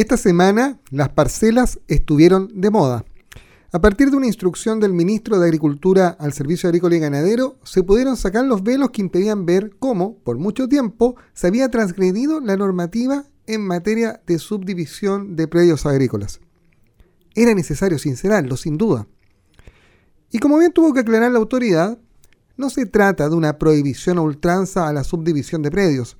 Esta semana las parcelas estuvieron de moda. A partir de una instrucción del ministro de Agricultura al Servicio Agrícola y Ganadero, se pudieron sacar los velos que impedían ver cómo, por mucho tiempo, se había transgredido la normativa en materia de subdivisión de predios agrícolas. Era necesario sincerarlo, sin duda. Y como bien tuvo que aclarar la autoridad, no se trata de una prohibición a ultranza a la subdivisión de predios.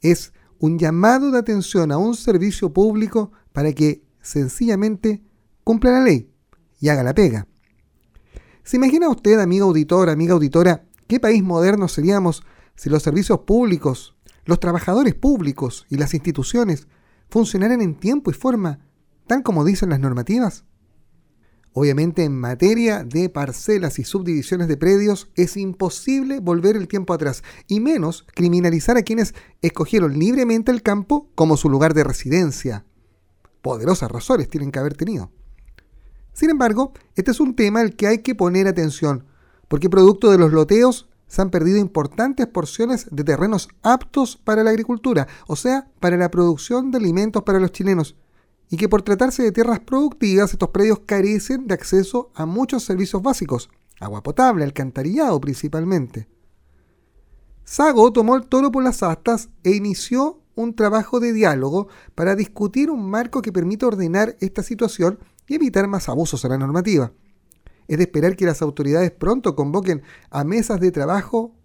Es un llamado de atención a un servicio público para que sencillamente cumpla la ley y haga la pega. ¿Se imagina usted, amigo auditor, amiga auditora, qué país moderno seríamos si los servicios públicos, los trabajadores públicos y las instituciones funcionaran en tiempo y forma, tal como dicen las normativas? Obviamente en materia de parcelas y subdivisiones de predios es imposible volver el tiempo atrás y menos criminalizar a quienes escogieron libremente el campo como su lugar de residencia. Poderosas razones tienen que haber tenido. Sin embargo, este es un tema al que hay que poner atención, porque producto de los loteos se han perdido importantes porciones de terrenos aptos para la agricultura, o sea, para la producción de alimentos para los chilenos, y que por tratarse de tierras productivas estos predios carecen de acceso a muchos servicios básicos, agua potable, alcantarillado principalmente. Sago tomó el toro por las astas e inició un trabajo de diálogo para discutir un marco que permita ordenar esta situación y evitar más abusos a la normativa. Es de esperar que las autoridades pronto convoquen a mesas de trabajo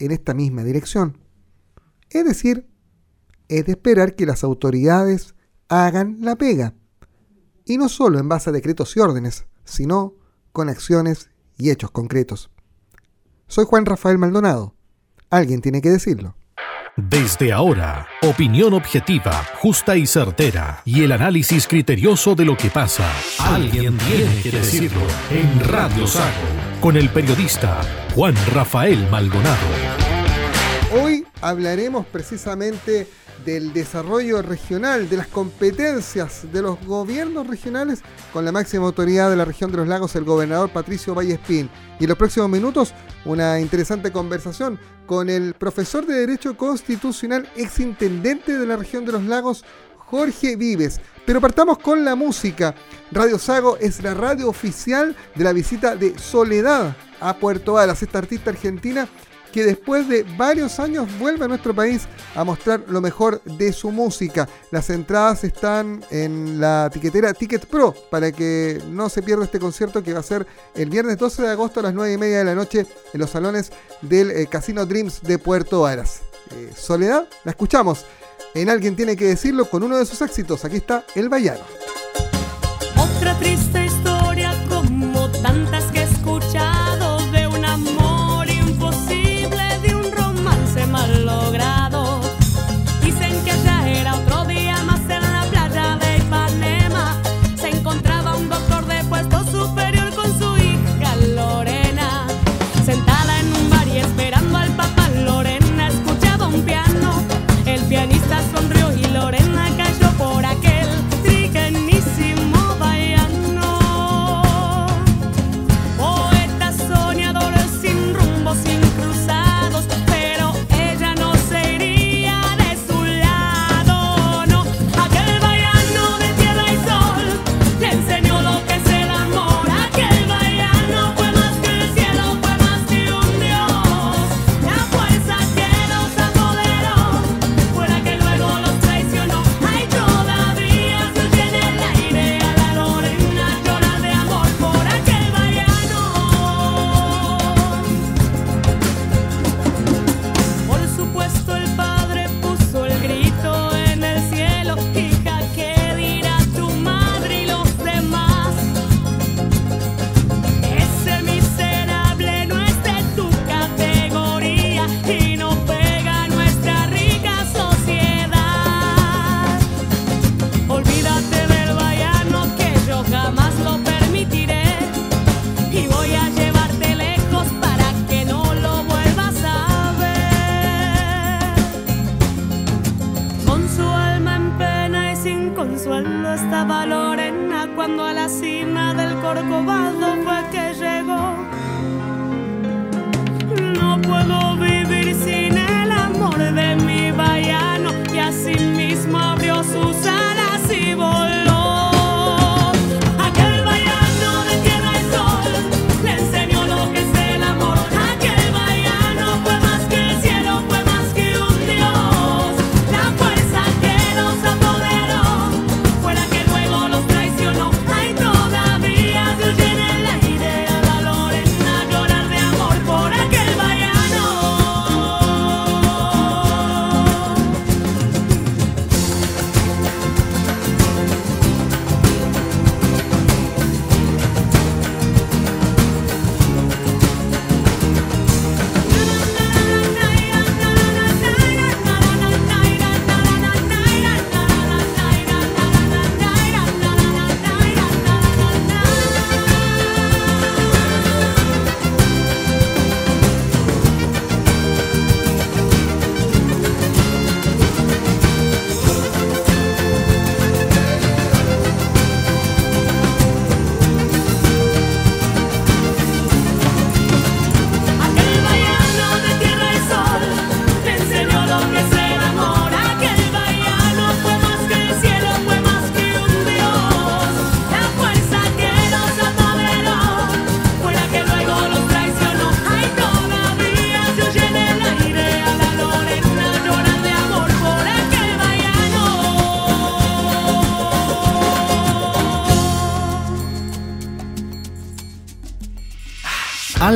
en esta misma dirección. Es decir, es de esperar que las autoridades hagan la pega. Y no solo en base a decretos y órdenes, sino con acciones y hechos concretos. Soy Juan Rafael Maldonado. Alguien tiene que decirlo. Desde ahora, opinión objetiva, justa y certera, y el análisis criterioso de lo que pasa. Alguien tiene que decirlo en Radio Sago, con el periodista Juan Rafael Maldonado. Hoy hablaremos precisamente del desarrollo regional, de las competencias de los gobiernos regionales con la máxima autoridad de la región de los lagos, el gobernador Patricio Vallespín. Y en los próximos minutos, una interesante conversación con el profesor de Derecho Constitucional, exintendente de la región de los lagos, Jorge Vives. Pero partamos con la música. Radio Sago es la radio oficial de la visita de Soledad a Puerto Alas, esta artista argentina que después de varios años vuelve a nuestro país a mostrar lo mejor de su música. Las entradas están en la tiquetera Ticket Pro para que no se pierda este concierto que va a ser el viernes 12 de agosto a las 9 y media de la noche en los salones del eh, Casino Dreams de Puerto Aras. Eh, Soledad, la escuchamos. En Alguien tiene que decirlo con uno de sus éxitos. Aquí está El Vallano.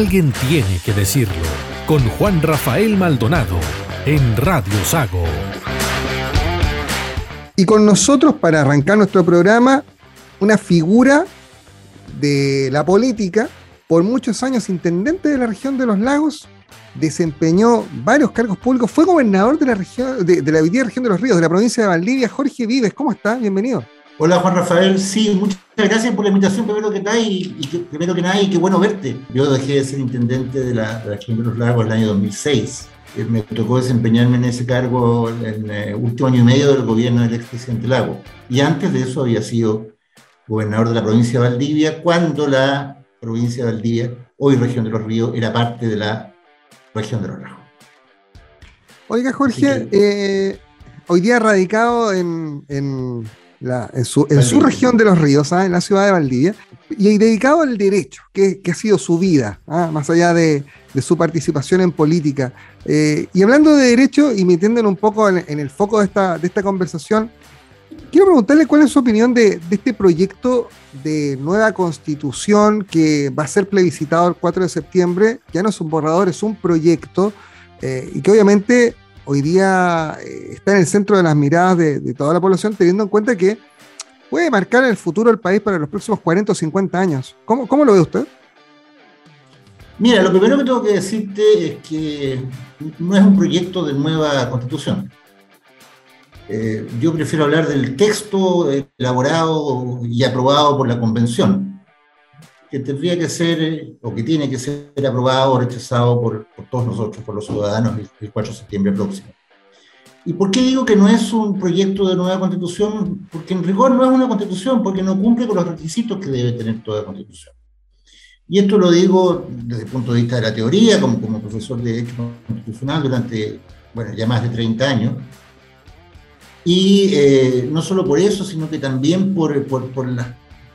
Alguien tiene que decirlo. Con Juan Rafael Maldonado en Radio Sago. Y con nosotros, para arrancar nuestro programa, una figura de la política, por muchos años intendente de la región de los lagos, desempeñó varios cargos públicos, fue gobernador de la región, de, de la región de los ríos, de la provincia de Valdivia, Jorge Vives, ¿cómo está? Bienvenido. Hola Juan Rafael, sí, muchas gracias por la invitación primero que nada y, y que, primero que nada y qué bueno verte. Yo dejé de ser intendente de la, de la región de los lagos en el año 2006. Eh, Me tocó desempeñarme en ese cargo en el último año y medio del gobierno del expresidente Lago. Y antes de eso había sido gobernador de la provincia de Valdivia cuando la provincia de Valdivia, hoy región de los ríos, era parte de la región de los lagos. Oiga, Jorge, que- eh, hoy día radicado en, en en su, región de los ríos, ¿ah? en la ciudad de Valdivia, y dedicado al derecho, que, ha sido su vida, ¿ah? más allá de, su participación en política. Eh, y hablando de derecho y metiéndonos un poco en, el foco de esta, de esta conversación, quiero preguntarle cuál es su opinión de, de este proyecto de nueva constitución que va a ser plebiscitado el 4 de septiembre. Ya no es un borrador, es un proyecto eh, y que obviamente hoy día eh, está en el centro de las miradas de, toda la población, teniendo en cuenta que puede marcar el futuro del país para los próximos 40 o 50 años. ¿Cómo, cómo lo ve usted? Mira, lo primero que tengo que decirte es que no es un proyecto de nueva constitución. Eh, yo prefiero hablar del texto elaborado y aprobado por la convención, que tendría que ser, eh, o que tiene que ser aprobado o rechazado por, por todos nosotros, por los ciudadanos, el, el 4 de septiembre próximo. ¿Y por qué digo que no es un proyecto de nueva constitución? Porque en rigor no es una constitución, porque no cumple con los requisitos que debe tener toda constitución. Y esto lo digo desde el punto de vista de la teoría, como, como profesor de Derecho Constitucional durante, bueno, ya más de 30 años. Y eh, no solo por eso, sino que también por, por, por las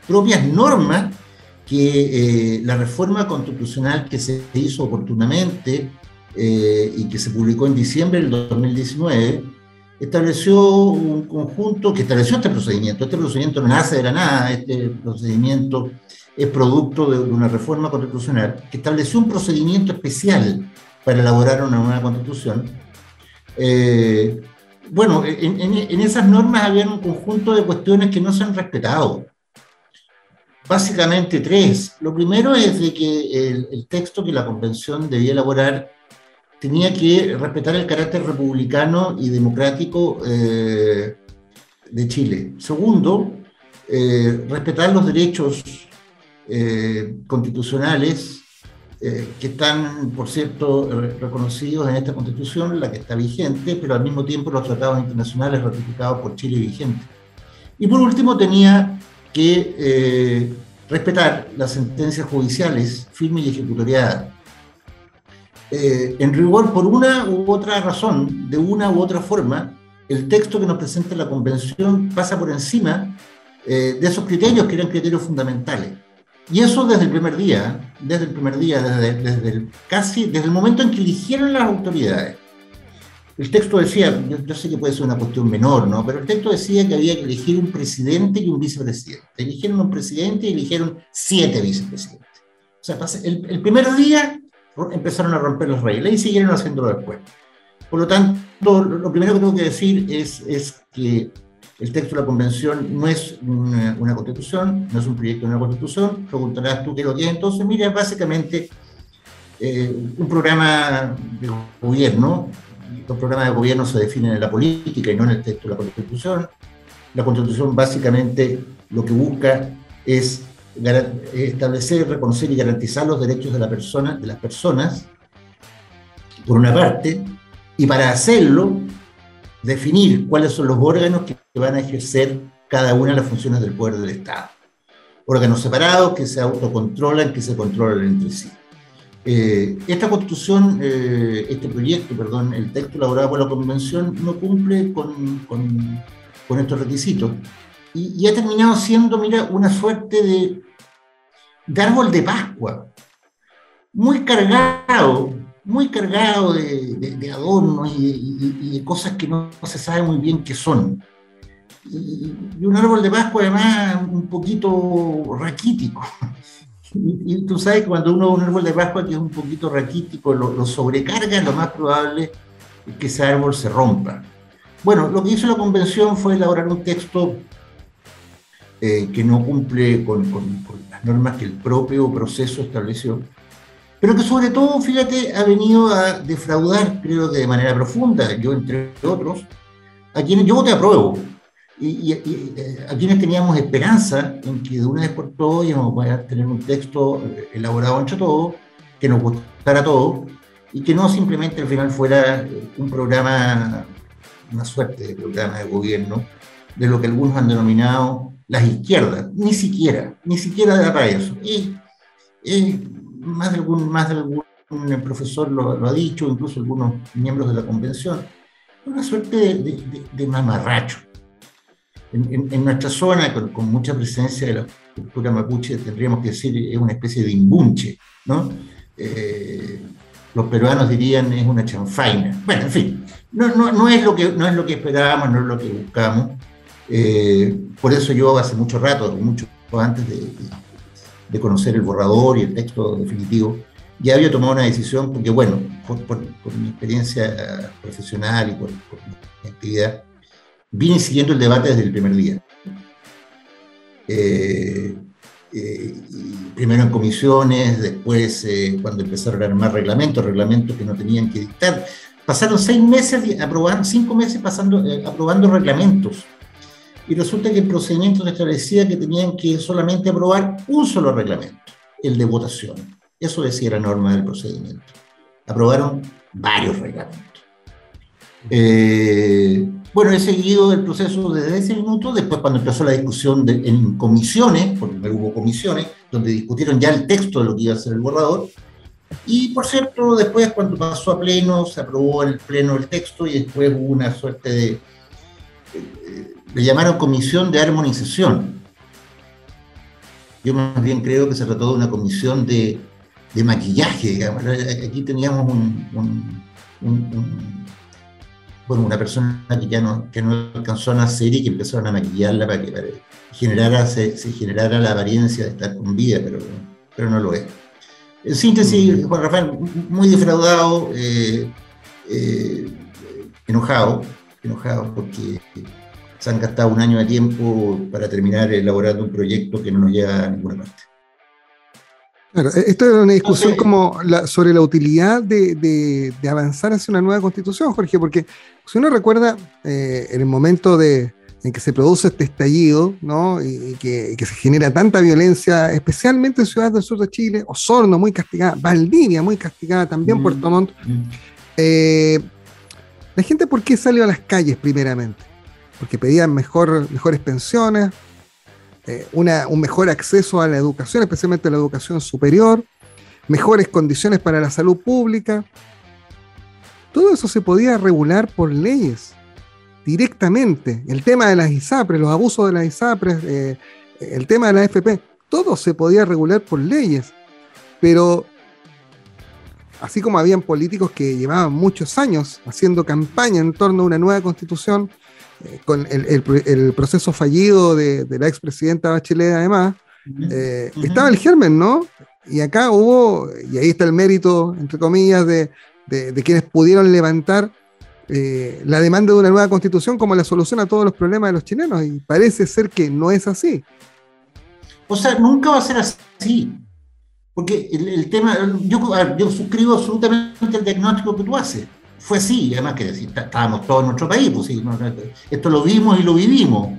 propias normas que eh, la reforma constitucional que se hizo oportunamente eh, y que se publicó en diciembre del 2019 estableció un conjunto que estableció este procedimiento. Este procedimiento no nace de la nada, este procedimiento es producto de una reforma constitucional que estableció un procedimiento especial para elaborar una nueva constitución. Eh, bueno, en, en, en, esas normas había un conjunto de cuestiones que no se han respetado. Básicamente tres. Lo primero es de que el, texto que la convención debía elaborar tenía que respetar el carácter republicano y democrático eh, de Chile. Segundo, eh, respetar los derechos eh, constitucionales que están, por cierto, reconocidos en esta constitución, la que está vigente, pero al mismo tiempo los tratados internacionales ratificados por Chile vigentes. Y por último, tenía que eh, respetar las sentencias judiciales firmes y ejecutoriadas. Eh, en rigor, por una u otra razón, de una u otra forma, el texto que nos presenta la convención pasa por encima eh, de esos criterios que eran criterios fundamentales. Y eso desde el primer día, desde el primer día, desde, desde el, casi desde el momento en que eligieron las autoridades. El texto decía, yo, yo, sé que puede ser una cuestión menor, ¿no? Pero el texto decía que había que elegir un presidente y un vicepresidente. Eligieron un presidente y eligieron siete vicepresidentes. O sea, el, el primer día empezaron a romper las reglas y siguieron haciéndolo después. Por lo tanto, lo primero que tengo que decir es, es que el texto de la convención no es una, una, constitución, no es un proyecto de una constitución. Preguntarás tú qué lo que es. Entonces, mira, básicamente eh, un programa de gobierno. Los programas de gobierno se definen en la política y no en el texto de la constitución. La constitución básicamente lo que busca es establecer, reconocer y garantizar los derechos de, la persona, de las personas, por una parte, y para hacerlo, definir cuáles son los órganos que van a ejercer cada una de las funciones del poder del Estado. Órganos separados que se autocontrolan, que se controlan entre sí. Eh, esta constitución, eh, este proyecto, perdón, el texto elaborado por la convención no cumple con, con, con estos requisitos. Y, y, ha terminado siendo, mira, una suerte de, de árbol de Pascua, muy cargado, muy cargado de, de, de adornos y, y, y, de cosas que no, se sabe muy bien qué son. Y, un árbol de Pascua además un poquito raquítico, Y, y tú sabes que cuando uno un árbol de Pascua que es un poquito raquítico, lo, lo sobrecarga, lo más probable es que ese árbol se rompa. Bueno, lo que hizo la convención fue elaborar un texto eh, que no cumple con, con- con las normas que el propio proceso estableció, pero que sobre todo, fíjate, ha venido a defraudar, creo que de manera profunda, yo entre otros, a quienes yo te apruebo, y, y- y, eh, a quienes teníamos esperanza en que de una vez por todas íbamos a tener un texto eh, elaborado entre todos, que nos gustara a todos, y que no simplemente al final fuera eh, un programa, una suerte de programa de gobierno, de lo que algunos han denominado las izquierdas, ni siquiera, ni siquiera da para eso. Y, y más, de algún, más de algún profesor lo, lo ha dicho, incluso algunos miembros de la convención, una suerte de, de, de- de mamarracho. En, en- en nuestra zona, con, con mucha presencia de la cultura mapuche, tendríamos que decir, es una especie de imbunche, ¿no? Eh, los peruanos dirían es una chanfaina. Bueno, en fin, no, no, no, es, lo que, no es lo que esperábamos, no es lo que buscamos. Eh, por eso yo hace mucho rato, mucho antes de, de- conocer el borrador y el texto definitivo, ya había tomado una decisión porque, bueno, por, por- por mi experiencia profesional y por, por mi actividad, vine siguiendo el debate desde el primer día. Eh, eh, primero en comisiones, después eh, cuando empezaron a armar reglamentos, reglamentos que no tenían que dictar. Pasaron seis meses, aprobando, cinco meses pasando, eh, aprobando reglamentos. Y resulta que el procedimiento establecía que tenían que solamente aprobar un solo reglamento, el de votación. Eso decía la norma del procedimiento. Aprobaron varios reglamentos. Eh, bueno, he seguido el proceso desde ese minuto, después cuando empezó la discusión en comisiones, porque hubo comisiones, donde discutieron ya el texto de lo que iba a ser el borrador, y por cierto, después cuando pasó a pleno, se aprobó en el pleno el texto y después hubo una suerte de, eh, le llamaron comisión de armonización. Yo más bien creo que se trató de una comisión de, maquillaje. Aquí teníamos un- un- un- bueno, una persona que ya no, que no alcanzó a nacer y que empezaron a maquillarla para que para que generara, se, se generara la apariencia de estar con vida, pero, pero no lo es. En síntesis, Juan Rafael, muy defraudado, eh, eh, enojado, enojado porque se han gastado un año de tiempo para terminar elaborando un proyecto que no nos lleva a ninguna parte. Claro, e- esto es una discusión como la- sobre la utilidad de, de- de avanzar hacia una nueva constitución, Jorge, porque si uno recuerda eh, en el momento de, en que se produce este estallido, ¿no? Y, y que, y que se genera tanta violencia, especialmente en ciudades del sur de Chile, Osorno muy castigada, Valdivia muy castigada, también Mm. Puerto Montt, eh, la gente, ¿por qué salió a las calles primeramente? Porque pedían mejor, mejores pensiones, eh, una- un mejor acceso a la educación, especialmente a la educación superior, mejores condiciones para la salud pública. Todo eso se podía regular por leyes directamente. El tema de las ISAPRES, los abusos de las ISAPRES, eh, el tema de la FP, todo se podía regular por leyes. Pero así como habían políticos que llevaban muchos años haciendo campaña en torno a una nueva constitución, con el, el- el proceso fallido de, de la expresidenta Bachelet además, eh, estaba el germen, ¿no? Y acá hubo, y ahí está el mérito, entre comillas, de, de- de quienes pudieron levantar eh, la demanda de una nueva constitución como la solución a todos los problemas de los chilenos, y parece ser que no es así. O sea, nunca va a ser así. Porque el, el tema, yo, yo suscribo absolutamente el diagnóstico que tú haces. Fue así, además que estábamos todos en nuestro país, pues esto lo vimos y lo vivimos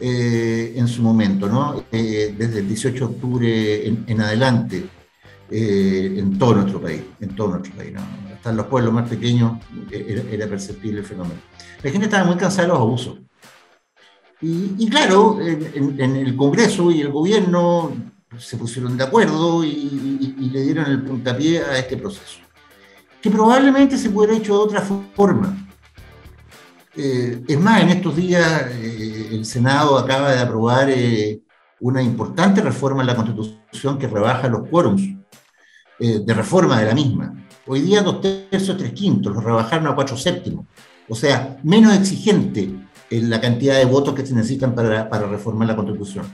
eh, en su momento, ¿no? Eh, desde el 18 de octubre en, adelante, eh, en todo nuestro país, en todo nuestro país. Hasta en los pueblos más pequeños era, perceptible el fenómeno. La gente estaba muy cansada de los abusos. Y, claro, en, el Congreso y el gobierno se pusieron de acuerdo y le dieron el puntapié a este proceso, que probablemente se pudiera hecho de otra forma. Eh, es más, en estos días eh, el Senado acaba de aprobar eh, una importante reforma en la Constitución que rebaja los quórums eh, de reforma de la misma. Hoy día dos tercios, tres quintos, los rebajaron a cuatro séptimos. O sea, menos exigente en la cantidad de votos que se necesitan para, para reformar la Constitución.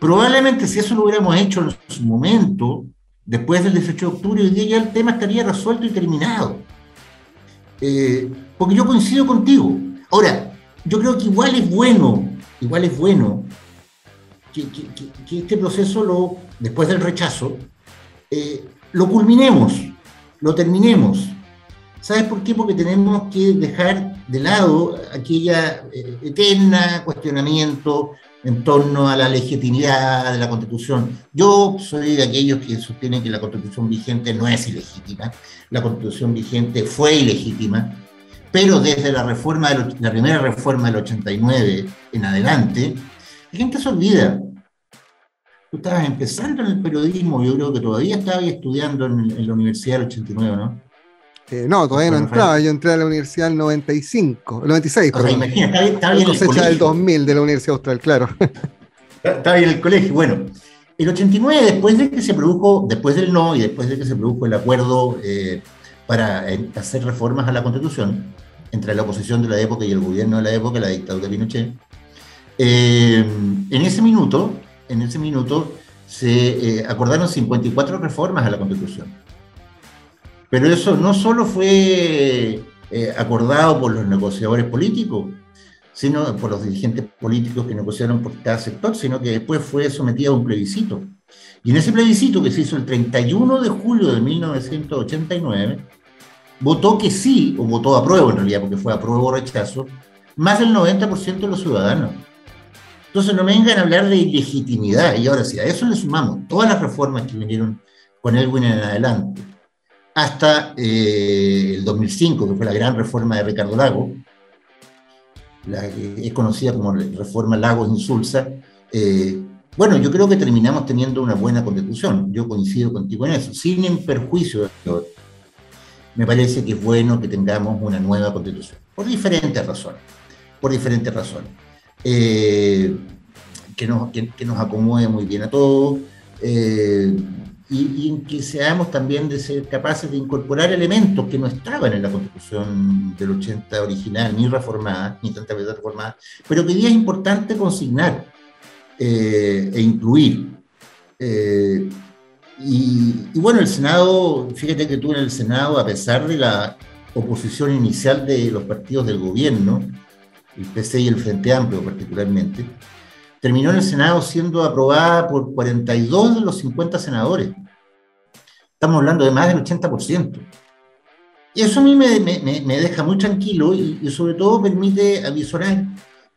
Probablemente si eso lo hubiéramos hecho en su momento, después del 18 de octubre, hoy día ya el tema estaría resuelto y terminado. Eh, porque yo coincido contigo. Ahora, yo creo que igual es bueno, igual es bueno que, que- que- que este proceso, lo, después del rechazo, eh, lo culminemos, lo terminemos. ¿Sabes por qué? Porque tenemos que dejar de lado aquella eh, eterna cuestionamiento en torno a la legitimidad de la Constitución. Yo soy de aquellos que sostienen que la Constitución vigente no es ilegítima. La Constitución vigente fue ilegítima, pero desde la reforma del la primera reforma del 89 en adelante, la gente se olvida. Tú estabas empezando en el periodismo, yo creo que todavía estabas estudiando en, en la universidad del 89, ¿no? Eh, no, todavía no entraba. Yo entré a la universidad en el 95, el 96, O sea, perdón. imagina, estaba, estaba La en el cosecha del colegio. 2000 de la Universidad Austral, claro. Estaba en el colegio. Bueno, el 89, después de que se produjo, después del no y después de que se produjo el acuerdo eh, para eh, hacer reformas a la Constitución entre la oposición de la época y el gobierno de la época, la dictadura de Pinochet, eh, en ese minuto, en ese minuto se eh, acordaron 54 reformas a la Constitución. Pero eso no solo fue eh, acordado por los negociadores políticos, sino por los dirigentes políticos que negociaron por cada sector, sino que después fue sometido a un plebiscito. Y en ese plebiscito que se hizo el 31 de julio de 1989, votó que sí, o votó apruebo en realidad, porque fue apruebo o rechazo, más del 90% de los ciudadanos. Entonces no me vengan a hablar de ilegitimidad. Y ahora sí, a eso le sumamos todas las reformas que vinieron con Elwin en adelante, hasta eh, el 2005, que fue la gran reforma de Ricardo Lago, la que es conocida como reforma Lagos Insulsa. Eh, bueno, yo creo que terminamos teniendo una buena constitución. Yo coincido contigo en eso, sin en perjuicio me parece que es bueno que tengamos una nueva constitución, por diferentes razones, por diferentes razones. Eh, que, nos, que, acomode muy bien a todos eh, y, en que seamos también de ser capaces de incorporar elementos que no estaban en la constitución del 80 original, ni reformada, ni tantas veces reformada, pero que hoy día es importante consignar eh, e incluir. Eh, y, y, bueno, el Senado, fíjate que tú en el Senado, a pesar de la oposición inicial de los partidos del gobierno, el PC y el Frente Amplio particularmente, terminó en el Senado siendo aprobada por 42 de los 50 senadores. Estamos hablando de más del 80%. Y eso a mí me, me, me deja muy tranquilo y, sobre todo permite avisorar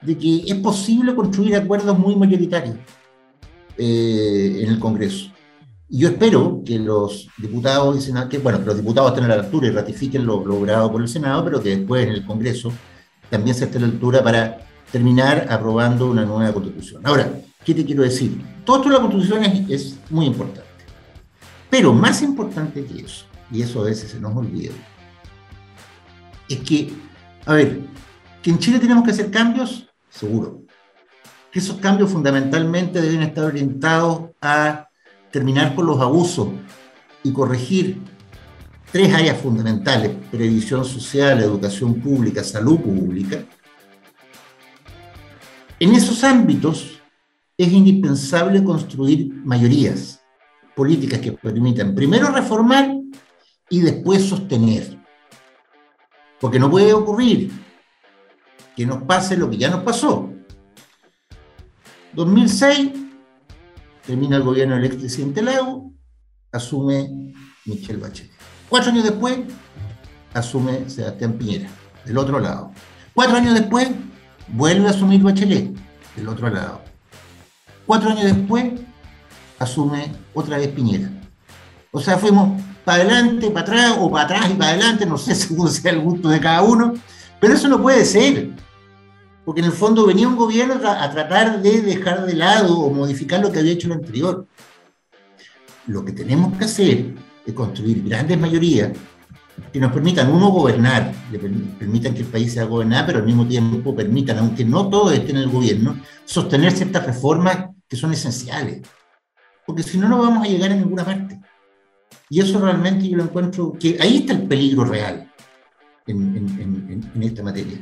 de que es posible construir acuerdos muy mayoritarios eh, en el Congreso. Y yo espero que los diputados y senadores, bueno, que los diputados estén a la altura y ratifiquen lo logrado por el Senado, pero que después en el Congreso también se esté a la altura para terminar aprobando una nueva constitución. Ahora, ¿qué te quiero decir? Todo esto de la constitución es, es muy importante. Pero más importante que eso, y eso a veces se nos olvida, es que, a ver, que en Chile tenemos que hacer cambios, seguro. Que esos cambios fundamentalmente deben estar orientados a terminar con los abusos y corregir tres áreas fundamentales, previsión social, educación pública, salud pública. En esos ámbitos es indispensable construir mayorías políticas que permitan primero reformar y después sostener. Porque no puede ocurrir que nos pase lo que ya nos pasó. 2006, termina el gobierno del expresidente Lago, asume Michelle Bachelet. Cuatro años después, asume Sebastián Piñera, del otro lado. Cuatro años después, vuelve a asumir Bachelet, del otro lado. Cuatro años después, asume otra vez Piñera. O sea, fuimos para adelante, para atrás, o para atrás y para adelante, no sé según sea el gusto de cada uno, pero eso no puede ser. Porque en el fondo venía un gobierno a tratar de dejar de lado o modificar lo que había hecho el anterior. Lo que tenemos que hacer es construir grandes mayorías que nos permitan, uno, gobernar, permitan que el país sea gobernado, pero al mismo tiempo permitan, aunque no todos estén en el gobierno, sostener ciertas reformas que son esenciales. Porque si no, no vamos a llegar a ninguna parte. Y eso realmente yo lo encuentro que ahí está el peligro real en, en, en, en esta materia.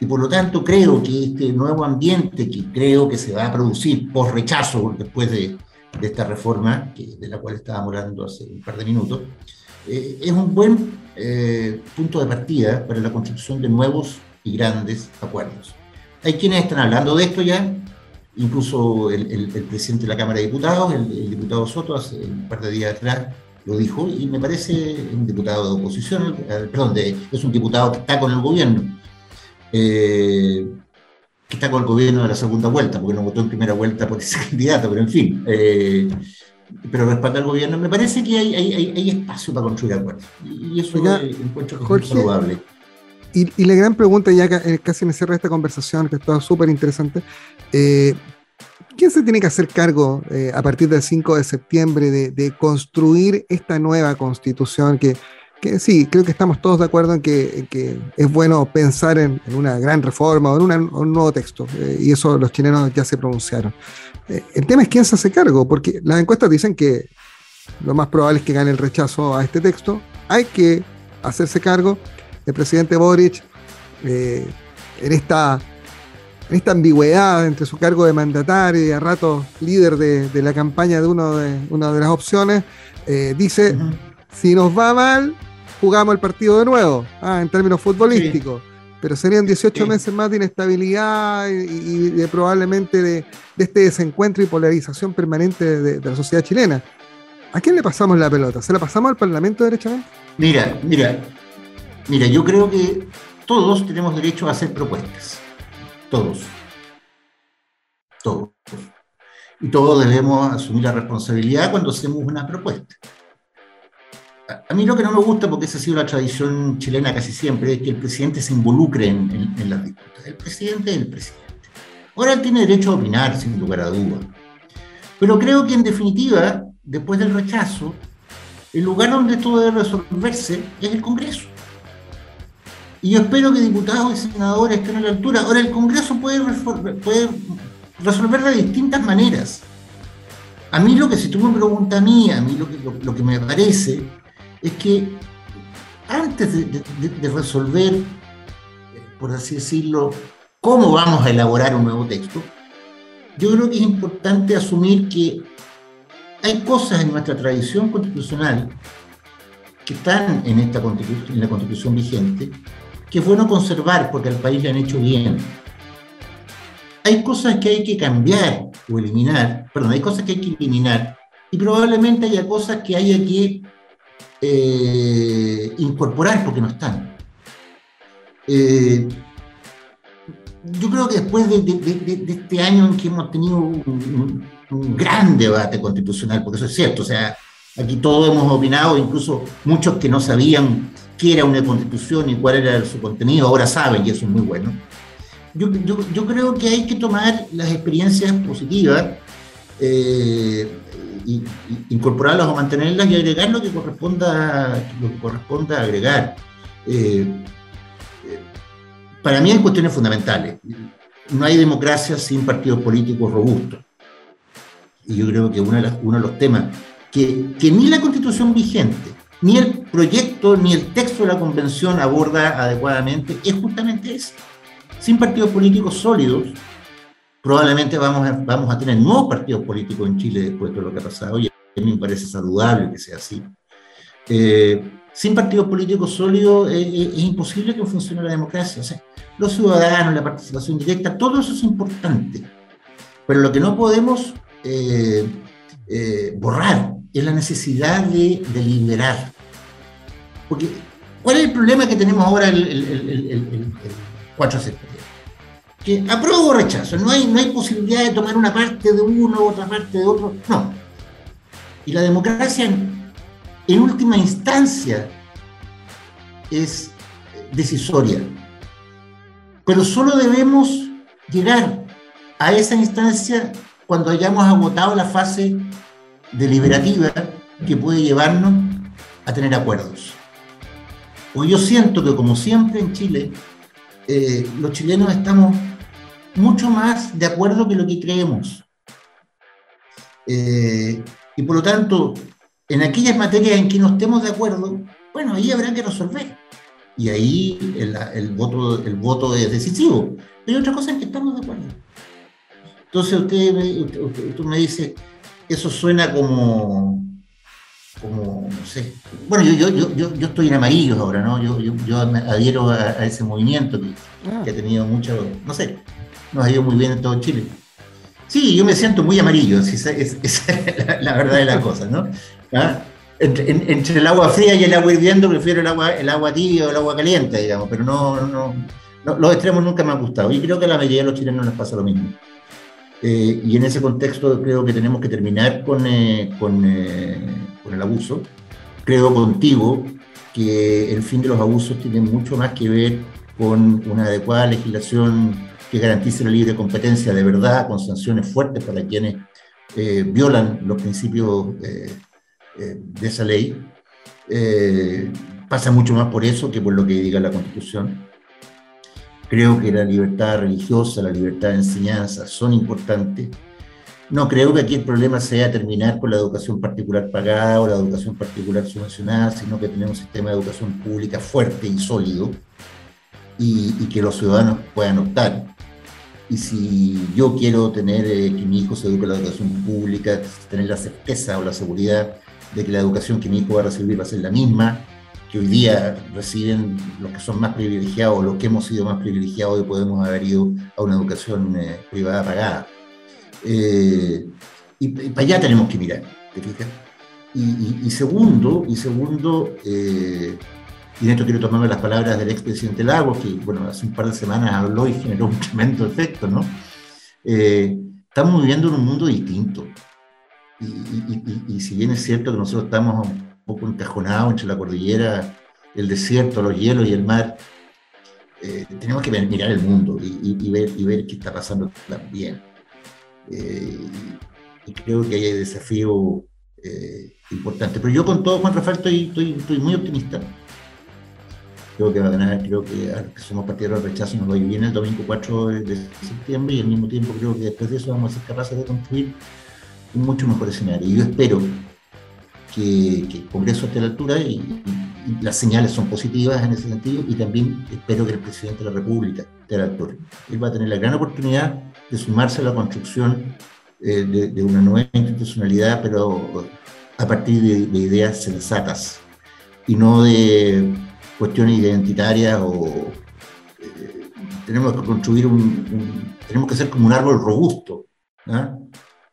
y por lo tanto creo que este nuevo ambiente que creo que se va a producir por rechazo después de, de esta reforma, que, de la cual estábamos hablando hace un par de minutos, eh, es un buen eh, punto de partida para la construcción de nuevos y grandes acuerdos. Hay quienes están hablando de esto ya, incluso el, presidente de la Cámara de Diputados, el, diputado Soto, hace un par de días atrás lo dijo, y me parece un diputado de oposición, eh, perdón, de, es un diputado que está con el gobierno, que está con el gobierno de la segunda vuelta, porque no votó en primera vuelta por ese candidato, pero en fin, pero respalda al gobierno. Me parece que hay, hay, hay espacio para construir acuerdos, y eso Oiga, encuentro que Jorge, es saludable. Y, y la gran pregunta, ya eh, casi cierre de esta conversación, que está súper interesante, eh, ¿quién se tiene que hacer cargo eh, a partir del 5 de septiembre de, de construir esta nueva constitución? Que, que sí, creo que estamos todos de acuerdo en que, que es bueno pensar en, en una gran reforma o en una- un nuevo texto, eh, y eso los chilenos ya se pronunciaron. El tema es quién se hace cargo, porque las encuestas dicen que lo más probable es que gane el rechazo a este texto. Hay que hacerse cargo. El presidente Boric, eh, en, esta, en esta ambigüedad entre su cargo de mandatario y a rato líder de, de la campaña de, uno de una de las opciones, eh, dice, si nos va mal, jugamos el partido de nuevo, ah, en términos futbolísticos. Pero serían 18 Sí. meses más de inestabilidad y, y de probablemente de, de este desencuentro y polarización permanente de, de la sociedad chilena. ¿A quién le pasamos la pelota? ¿Se la pasamos al Parlamento derechamente? Mira, mira, mira, yo creo que todos tenemos derecho a hacer propuestas. Todos. Todos. Y todos debemos asumir la responsabilidad cuando hacemos una propuesta. A- mí lo que no me gusta, porque esa ha sido la tradición chilena casi siempre, es que el presidente se involucre en, las disputas. El presidente es el presidente. Ahora él tiene derecho a opinar, sin lugar a dudas. Pero creo que en definitiva, después del rechazo, el lugar donde esto debe resolverse es el Congreso. Y yo espero que diputados y senadores estén a la altura. Ahora, el Congreso puede, puede resolver de distintas maneras. A mí lo que, si tú me preguntas a mí, a mí lo que me parece es que antes de, de- de- resolver, eh, por así decirlo, cómo vamos a elaborar un nuevo texto, yo creo que es importante asumir que hay cosas en nuestra tradición constitucional que están en, esta en la constitución vigente que es bueno conservar porque al país le han hecho bien. Hay cosas que hay que cambiar o eliminar, perdón, hay cosas que hay que eliminar y probablemente haya cosas que haya que eh, incorporar porque no están. Eh, yo creo que después de, de- de- de este año en que hemos tenido un, un- gran debate constitucional, porque eso es cierto, o sea, aquí todos hemos opinado, incluso muchos que no sabían qué era una constitución y cuál era su contenido, ahora saben y eso es muy bueno. Yo, yo- yo creo que hay que tomar las experiencias positivas, eh, y, incorporarlas o mantenerlas y agregar lo que corresponda, lo que corresponda agregar. Eh, eh, para mí hay cuestiones fundamentales. No hay democracia sin partidos políticos robustos. Y yo creo que uno de, las- uno de los temas que, que ni la constitución vigente, ni el proyecto, ni el texto de la convención aborda adecuadamente es justamente ese. Sin partidos políticos sólidos, probablemente vamos a, vamos a tener nuevos partidos políticos en Chile después de lo que ha pasado, y a mí me parece saludable que sea así. Eh, sin partidos políticos sólidos eh, eh, es imposible que funcione la democracia. O sea, los ciudadanos, la participación directa, todo eso es importante. Pero lo que no podemos eh, eh, borrar es la necesidad de deliberar. Porque, ¿cuál es el problema que tenemos ahora el- el- el- el 4 de septiembre? Que apruebo o rechazo, no hay, no hay posibilidad de tomar una parte de uno, otra parte de otro, no. Y la democracia, en, última instancia, es decisoria. Pero solo debemos llegar a esa instancia cuando hayamos agotado la fase deliberativa que puede llevarnos a tener acuerdos. Porque yo siento que como siempre en Chile, eh, los chilenos estamos mucho más de acuerdo que lo que creemos. Eh, y por lo tanto, en aquellas materias en que no estemos de acuerdo, bueno, ahí habrá que resolver. Y ahí el, el voto, el voto es decisivo. Pero hay otra cosa en que estamos de acuerdo. Entonces usted, me- usted, usted- usted me dice, eso suena como, como, no sé. Bueno, yo, yo, yo, yo, estoy en amarillos ahora, ¿no? Yo, yo, adhiero a, a ese movimiento que, Ah, que ha tenido mucho, no sé, nos ha ido muy bien en todo Chile. Sí, yo me siento muy amarillo, esa es, es la, la verdad de las cosas, ¿no? ¿Ah? Entre, en- entre el agua fría y el agua hirviendo prefiero el agua, el agua tibia o el agua caliente, digamos, pero no, no, no- los extremos nunca me han gustado y creo que a la mayoría de los chilenos les pasa lo mismo. Eh, y en ese contexto creo que tenemos que terminar con, eh, con, eh, con el abuso. Creo contigo que el fin de los abusos tiene mucho más que ver con una adecuada legislación que garantice la libre competencia de verdad, con sanciones fuertes para quienes eh, violan los principios eh, eh, de esa ley. Eh, pasa mucho más por eso que por lo que diga la Constitución. Creo que la libertad religiosa, la libertad de enseñanza son importantes. No creo que aquí el problema sea terminar con la educación particular pagada o la educación particular subvencionada, sino que tenemos un sistema de educación pública fuerte y sólido y, y que los ciudadanos puedan optar. Y si yo quiero tener eh, que mi hijo se eduque en la educación pública, tener la certeza o la seguridad de que la educación que mi hijo va a recibir va a ser la misma, que hoy día reciben los que son más privilegiados, los que hemos sido más privilegiados y podemos haber ido a una educación eh, privada pagada. Eh, y, y para allá tenemos que mirar, ¿te fijas? Y, y- y segundo, y segundo eh, y en esto quiero tomarme las palabras del expresidente Lagos, que bueno, hace un par de semanas habló y generó un tremendo efecto, ¿no? Eh, estamos viviendo en un mundo distinto. Y, y- y- y si bien es cierto que nosotros estamos un poco encajonados entre la cordillera, el desierto, los hielos y el mar, eh, tenemos que mirar el mundo y ver, y ver qué está pasando también. Eh, y creo que hay desafío eh, importante. Pero yo con todo, Juan Rafael, estoy, estoy, estoy muy optimista. Creo que va a ganar, creo que somos partidarios del rechazo nos ir bien el domingo 4 de, septiembre y al mismo tiempo creo que después de eso vamos a ser capaces de construir un mucho mejor escenario. Y yo espero que, el Congreso esté a la altura y, y- las señales son positivas en ese sentido y también espero que el presidente de la República esté a la altura. Él va a tener la gran oportunidad de sumarse a la construcción eh, de, de una nueva institucionalidad, pero a partir de ideas sensatas y no de cuestiones identitarias o eh, tenemos que construir un, un- tenemos que ser como un árbol robusto, ¿ah?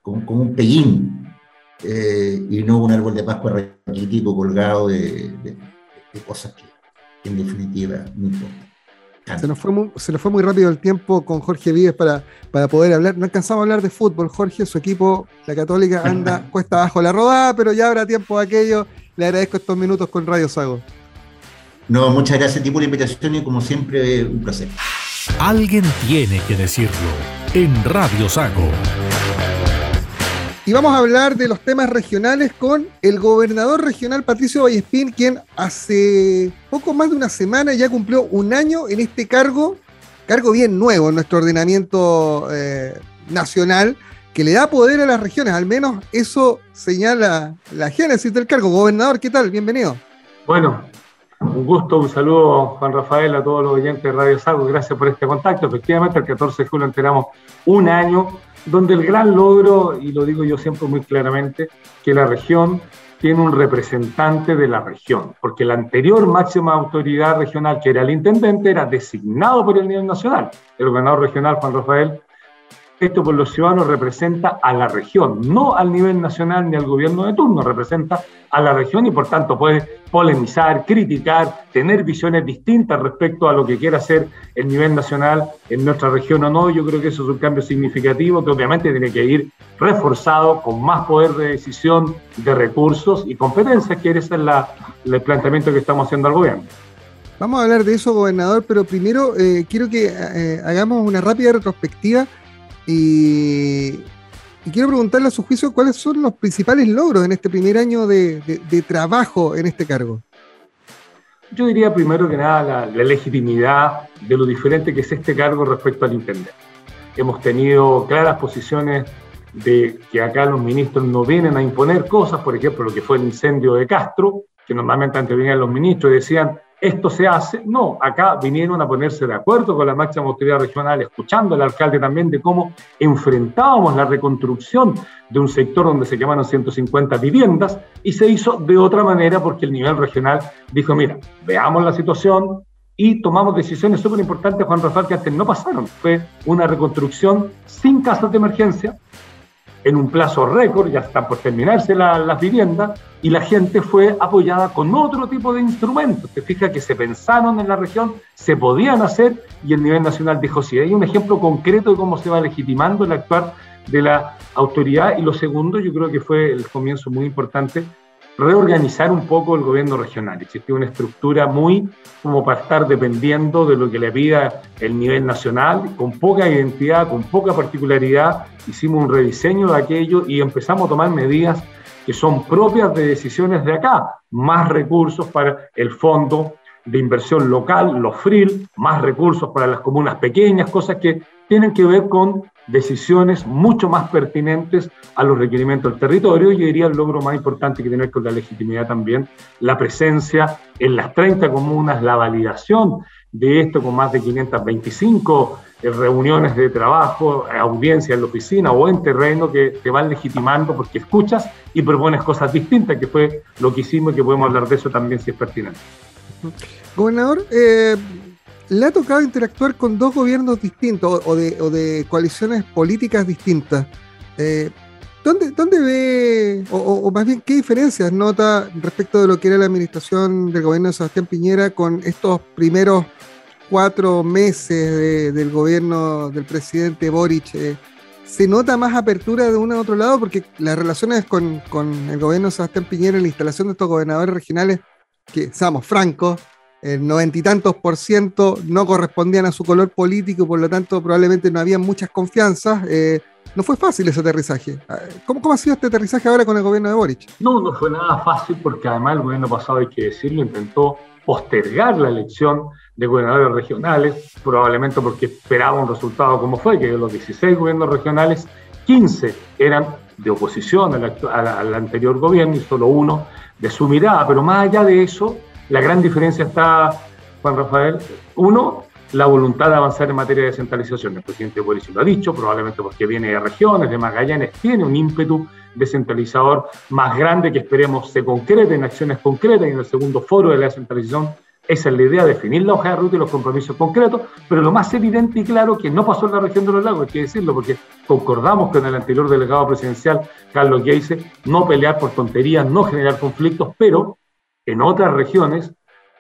como, como un peguín eh, y no un árbol de Pascua raquítico colgado de, de- de cosas que, que en definitiva no importan. Se nos, fue muy, se nos fue muy rápido el tiempo con Jorge Vives para, para poder hablar. No alcanzamos a hablar de fútbol. Jorge, su equipo, la Católica, anda cuesta abajo la rodada, pero ya habrá tiempo de aquello. Le agradezco estos minutos con Radio Sago. No, muchas gracias a ti por la invitación y como siempre un placer. Alguien tiene que decirlo. En Radio Sago. Y vamos a hablar de los temas regionales con el gobernador regional Patricio Vallespín, quien hace poco más de una semana ya cumplió un año en este cargo, cargo bien nuevo en nuestro ordenamiento eh, nacional, que le da poder a las regiones, al menos eso señala la génesis del cargo. Gobernador, ¿qué tal? Bienvenido. Bueno, un gusto, un saludo, Juan Rafael, a todos los oyentes de Radio Sago. Gracias por este contacto. Efectivamente, el 14 de julio enteramos un año donde el gran logro, y lo digo yo siempre muy claramente, que la región tiene un representante de la región, porque la anterior máxima autoridad regional, que era el intendente, era designado por el nivel nacional. El gobernador regional, Juan Rafael, esto por los ciudadanos representa a la región, no al nivel nacional ni al gobierno de turno, representa a la región y por tanto puede polemizar, criticar, tener visiones distintas respecto a lo que quiera hacer el nivel nacional en nuestra región o no. Yo creo que eso es un cambio significativo que obviamente tiene que ir reforzado con más poder de decisión, de recursos y competencias, que ese es el planteamiento que estamos haciendo al gobierno. Vamos a hablar de eso, gobernador, pero primero eh, quiero que eh, hagamos una rápida retrospectiva y, quiero preguntarle a su juicio cuáles son los principales logros en este primer año de, trabajo en este cargo. Yo diría primero que nada la, legitimidad de lo diferente que es este cargo respecto al intendente. Hemos tenido claras posiciones de que acá los ministros no vienen a imponer cosas, por ejemplo, lo que fue el incendio de Castro, que normalmente antes venían los ministros y decían, esto se hace. No, acá vinieron a ponerse de acuerdo con la máxima autoridad regional, escuchando al alcalde también de cómo enfrentábamos la reconstrucción de un sector donde se quemaron 150 viviendas y se hizo de otra manera porque el nivel regional dijo, mira, veamos la situación y tomamos decisiones súper importantes, Juan Rafael, que antes no pasaron. Fue una reconstrucción sin casas de emergencia, en un plazo récord, ya están por terminarse las viviendas, y la gente fue apoyada con otro tipo de instrumentos. Te fijas que se pensaron en la región, se podían hacer, y el nivel nacional dijo sí. Hay un ejemplo concreto de cómo se va legitimando el actuar de la autoridad, y lo segundo, yo creo que fue el comienzo muy importante, reorganizar un poco el gobierno regional. Existía una estructura muy como para estar dependiendo de lo que le pida el nivel nacional, con poca identidad, con poca particularidad. Hicimos un rediseño de aquello y empezamos a tomar medidas que son propias de decisiones de acá. Más recursos para el fondo de inversión local, los FRIL, más recursos para las comunas pequeñas, cosas que tienen que ver con decisiones mucho más pertinentes a los requerimientos del territorio. y diría el logro más importante que tiene con la legitimidad también, la presencia en las 30 comunas, la validación de esto con más de 525 eh, reuniones de trabajo, audiencias en la oficina o en terreno que te van legitimando porque escuchas y propones cosas distintas, que fue lo que hicimos y que podemos hablar de eso también si es pertinente. Gobernador, eh, le ha tocado interactuar con dos gobiernos distintos o, de, coaliciones políticas distintas. Eh, ¿dónde, ¿dónde, ve, o, más bien, qué diferencias nota respecto de lo que era la administración del gobierno de Sebastián Piñera con estos primeros cuatro meses del gobierno del presidente Boric? Eh, ¿Se nota más apertura de uno a otro lado? Porque las relaciones con, con el gobierno de Sebastián Piñera en la instalación de estos gobernadores regionales, que seamos francos, el noventa y tantos por ciento no correspondían a su color político y por lo tanto probablemente no había muchas confianzas. Eh, no fue fácil ese aterrizaje. Ah, ¿Cómo, ¿Cómo ha sido este aterrizaje ahora con el gobierno de Boric? No, no fue nada fácil porque además el gobierno pasado, hay que decirlo, intentó postergar la elección de gobernadores regionales, probablemente porque esperaba un resultado como fue, que de los 16 gobiernos regionales, 15 eran de oposición al, al anterior gobierno y solo uno de su mirada. Pero más allá de eso, la gran diferencia está, Juan Rafael, uno, la voluntad de avanzar en materia de descentralización. El presidente Boris lo ha dicho, probablemente porque viene de regiones, de Magallanes, tiene un ímpetu descentralizador más grande que esperemos se concrete en acciones concretas y en el segundo foro de la descentralización. Esa es la idea, definir la hoja de ruta y los compromisos concretos, pero lo más evidente y claro que no pasó en la región de los lagos, hay que decirlo, porque concordamos con el anterior delegado presidencial, Carlos Geise, no pelear por tonterías, no generar conflictos, pero en otras regiones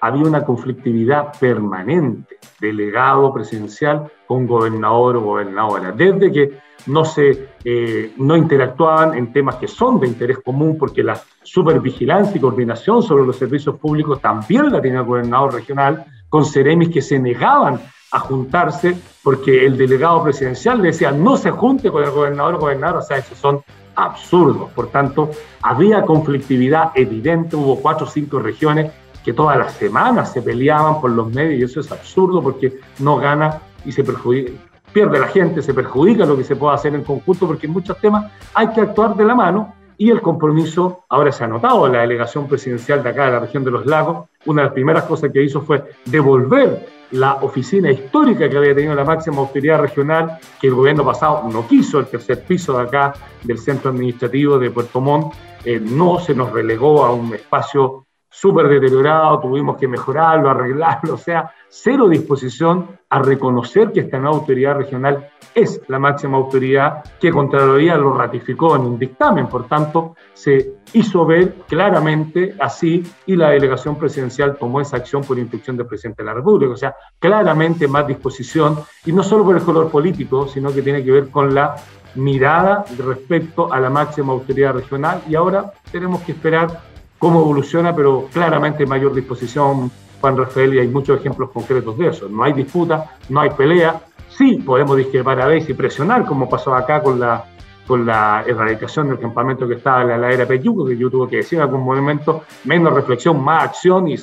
había una conflictividad permanente, delegado presidencial con gobernador o gobernadora, desde que no se eh, no interactuaban en temas que son de interés común, porque la supervigilancia y coordinación sobre los servicios públicos también la tenía el gobernador regional, con seremis que se negaban a juntarse porque el delegado presidencial decía no se junte con el gobernador o gobernador, o sea, esos son absurdos. Por tanto, había conflictividad evidente, hubo cuatro o cinco regiones que todas las semanas se peleaban por los medios y eso es absurdo porque no gana y se perjudica, pierde la gente, se perjudica lo que se puede hacer en conjunto porque en muchos temas hay que actuar de la mano y el compromiso, ahora se ha notado, la delegación presidencial de acá de la región de los lagos, una de las primeras cosas que hizo fue devolver la oficina histórica que había tenido la máxima autoridad regional, que el gobierno pasado no quiso, el tercer piso de acá del centro administrativo de Puerto Montt, eh, no se nos relegó a un espacio súper deteriorado, tuvimos que mejorarlo, arreglarlo, o sea, cero disposición a reconocer que esta nueva autoridad regional es la máxima autoridad que Contraloría lo ratificó en un dictamen, por tanto, se hizo ver claramente así y la delegación presidencial tomó esa acción por instrucción del presidente de la República, o sea, claramente más disposición, y no solo por el color político, sino que tiene que ver con la mirada respecto a la máxima autoridad regional, y ahora tenemos que esperar cómo evoluciona, pero claramente mayor disposición, Juan Rafael, y hay muchos ejemplos concretos de eso. No hay disputa, no hay pelea. Sí, podemos discrepar a veces y presionar, como pasó acá con la, con la erradicación del campamento que estaba en la ladera Peyuco, que yo tuve que decir en algún momento, menos reflexión, más acción y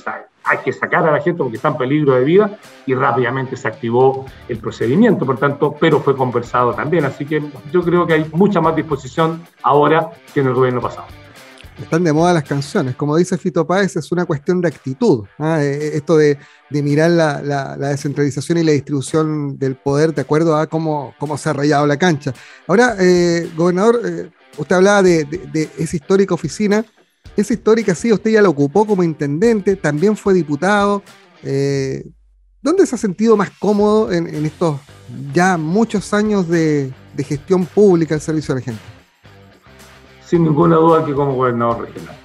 hay que sacar a la gente porque está en peligro de vida y rápidamente se activó el procedimiento, por tanto, pero fue conversado también. Así que yo creo que hay mucha más disposición ahora que en el gobierno pasado. Están de moda las canciones. Como dice Fito Páez, es una cuestión de actitud. ¿ah? Eh, eh, esto de, mirar la, descentralización y la distribución del poder de acuerdo a cómo, se ha rayado la cancha. Ahora, eh, gobernador, eh, usted hablaba de, esa histórica oficina. Esa histórica, sí, usted ya la ocupó como intendente, también fue diputado. ¿Dónde se ha sentido más cómodo en, en estos ya muchos años de, de gestión pública al servicio de la gente? Sin ninguna duda que como gobernador regional.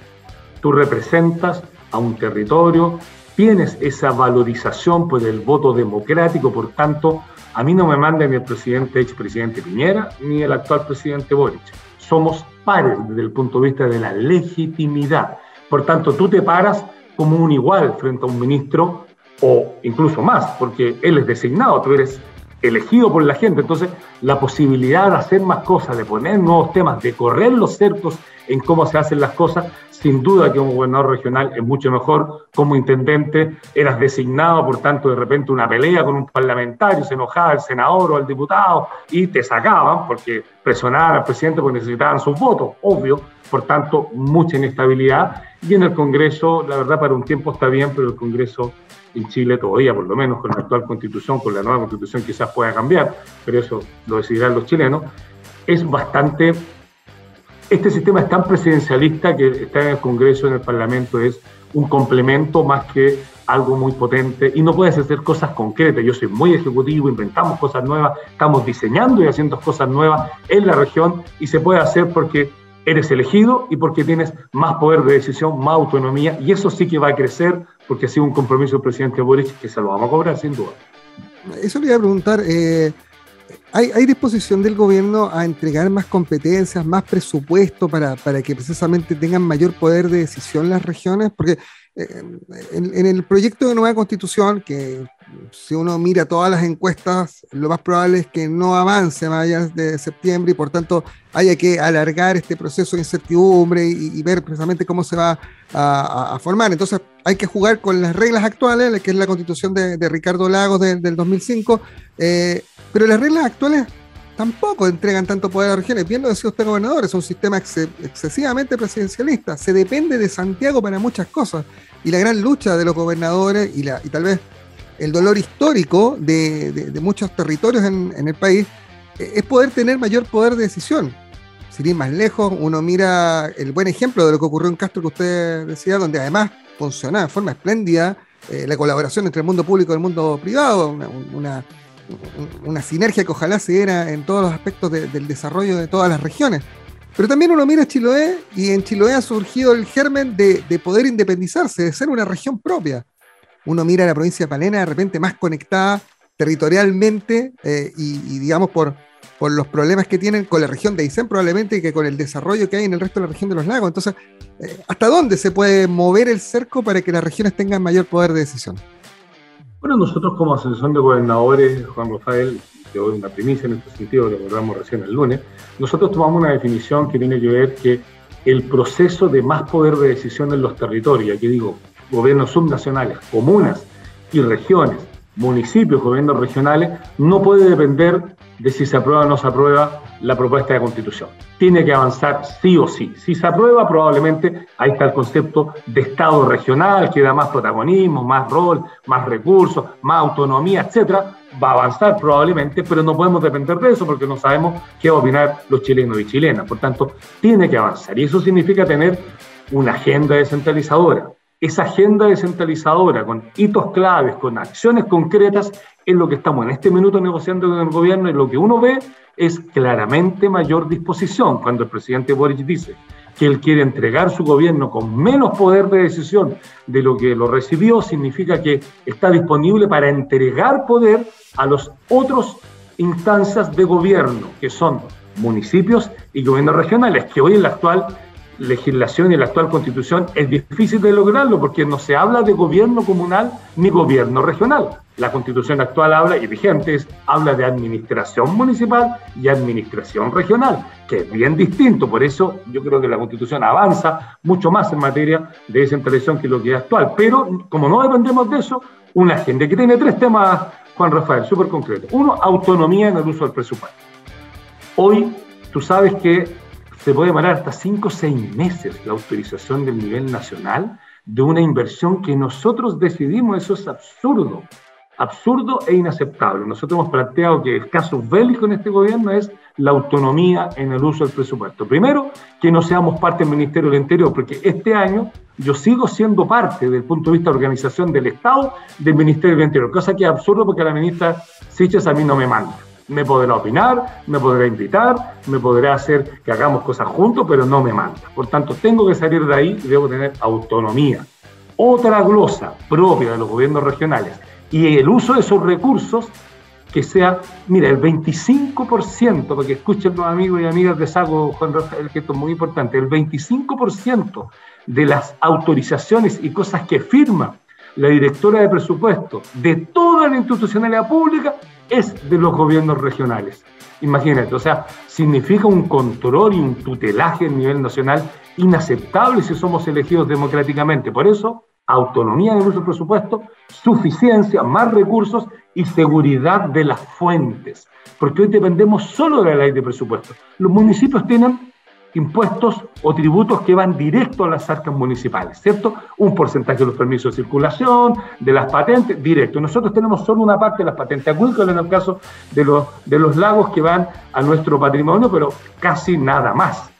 Tú representas a un territorio, tienes esa valorización por el voto democrático, por tanto, a mí no me manda ni el presidente, expresidente Piñera, ni el actual presidente Boric. Somos pares desde el punto de vista de la legitimidad. Por tanto, tú te paras como un igual frente a un ministro o incluso más, porque él es designado, tú eres elegido por la gente. Entonces, la posibilidad de hacer más cosas, de poner nuevos temas, de correr los cercos en cómo se hacen las cosas, sin duda que como gobernador regional es mucho mejor. Como intendente eras designado, por tanto, de repente una pelea con un parlamentario, se enojaba el senador o el diputado y te sacaban porque presionaban al presidente porque necesitaban sus votos, obvio. Por tanto, mucha inestabilidad. Y en el Congreso, la verdad, para un tiempo está bien, pero el Congreso en Chile todavía, por lo menos con la actual constitución, con la nueva constitución quizás pueda cambiar, pero eso lo decidirán los chilenos, es bastante... Este sistema es tan presidencialista que está en el Congreso, en el Parlamento, es un complemento más que algo muy potente y no puedes hacer cosas concretas. Yo soy muy ejecutivo, inventamos cosas nuevas, estamos diseñando y haciendo cosas nuevas en la región y se puede hacer porque eres elegido y porque tienes más poder de decisión, más autonomía, y eso sí que va a crecer porque ha sido un compromiso del presidente Boric que se lo vamos a cobrar sin duda. Eso le iba a preguntar. eh, ¿hay, hay disposición del gobierno a entregar más competencias, más presupuesto para, para que precisamente tengan mayor poder de decisión las regiones? Porque en, el proyecto de nueva constitución, que si uno mira todas las encuestas, lo más probable es que no avance más allá de septiembre y por tanto haya que alargar este proceso de incertidumbre y, ver precisamente cómo se va a, formar. Entonces hay que jugar con las reglas actuales, que es la constitución de, Ricardo Lagos de- del 2005, eh, pero las reglas actuales tampoco entregan tanto poder a las regiones. Bien lo decía usted, gobernador, es un sistema ex- excesivamente presidencialista. Se depende de Santiago para muchas cosas. Y la gran lucha de los gobernadores y, la, y tal vez el dolor histórico de, de- muchos territorios en, en el país eh, es poder tener mayor poder de decisión. Sin ir más lejos, uno mira el buen ejemplo de lo que ocurrió en Castro que usted decía, donde además funcionaba de forma espléndida eh, la colaboración entre el mundo público y el mundo privado, una- una sinergia que ojalá se diera en todos los aspectos de- del desarrollo de todas las regiones. Pero también uno mira Chiloé y en Chiloé ha surgido el germen de, de poder independizarse, de ser una región propia. Uno mira la provincia de Palena de repente más conectada territorialmente eh, y, y, digamos por, los problemas que tienen con la región de Aysén probablemente que con el desarrollo que hay en el resto de la región de los lagos. Entonces, eh, ¿hasta dónde se puede mover el cerco para que las regiones tengan mayor poder de decisión? Bueno, nosotros como Asociación de Gobernadores, Juan Rafael, te doy una primicia en este sentido, lo acordamos recién el lunes, nosotros tomamos una definición que tiene que ver que el proceso de más poder de decisión en los territorios, aquí digo, gobiernos subnacionales, comunas y regiones, municipios, gobiernos regionales, no puede depender de si se aprueba o no se aprueba la propuesta de constitución. Tiene que avanzar sí o sí. Si se aprueba, probablemente ahí está el concepto de Estado regional, que da más protagonismo, más rol, más recursos, más autonomía, etcétera. Va a avanzar probablemente, pero no podemos depender de eso porque no sabemos qué va a opinar los chilenos y chilenas. Por tanto, tiene que avanzar. Y eso significa tener una agenda descentralizadora. Esa agenda descentralizadora con hitos claves, con acciones concretas, es lo que estamos en este minuto negociando con el gobierno y lo que uno ve es claramente mayor disposición. Cuando el presidente Boric dice que él quiere entregar su gobierno con menos poder de decisión de lo que lo recibió, significa que está disponible para entregar poder a los otros instancias de gobierno, que son municipios y gobiernos regionales, que hoy en la actual legislación y la actual constitución es difícil de lograrlo porque no se habla de gobierno comunal ni gobierno regional. La constitución actual habla, y vigente, es, habla de administración municipal y administración regional, que es bien distinto. Por eso yo creo que la constitución avanza mucho más en materia de descentralización que lo que es actual. Pero como no dependemos de eso, una agenda que tiene tres temas, Juan Rafael, súper concretos. Uno, autonomía en el uso del presupuesto. Hoy tú sabes que se puede demorar hasta 5 o 6 meses la autorización del nivel nacional de una inversión que nosotros decidimos. Eso es absurdo, absurdo e inaceptable. Nosotros hemos planteado que el caso bélico en este gobierno es la autonomía en el uso del presupuesto. Primero, que no seamos parte del Ministerio del Interior, porque este año yo sigo siendo parte, desde el punto de vista de organización del Estado, del Ministerio del Interior, cosa que es absurdo porque la ministra Siches a mí no me manda. Me podrá opinar, me podrá invitar, me podrá hacer que hagamos cosas juntos, pero no me manda. Por tanto, tengo que salir de ahí y debo tener autonomía. Otra glosa propia de los gobiernos regionales y el uso de esos recursos que sea, mira, el 25%, para que escuchen los amigos y amigas de Sago, Juan Rafael, que esto es muy importante, el 25% de las autorizaciones y cosas que firma la directora de presupuesto de toda la institucionalidad pública es de los gobiernos regionales. Imagínate, o sea, significa un control y un tutelaje a nivel nacional inaceptable si somos elegidos democráticamente. Por eso, autonomía uso del presupuesto, suficiencia, más recursos y seguridad de las fuentes. Porque hoy dependemos solo de la ley de presupuesto. Los municipios tienen impuestos o tributos que van directo a las arcas municipales, ¿cierto? Un porcentaje de los permisos de circulación, de las patentes, directo. Nosotros tenemos solo una parte de las patentes acuícolas en el caso de los, de los lagos que van a nuestro patrimonio, pero casi nada más.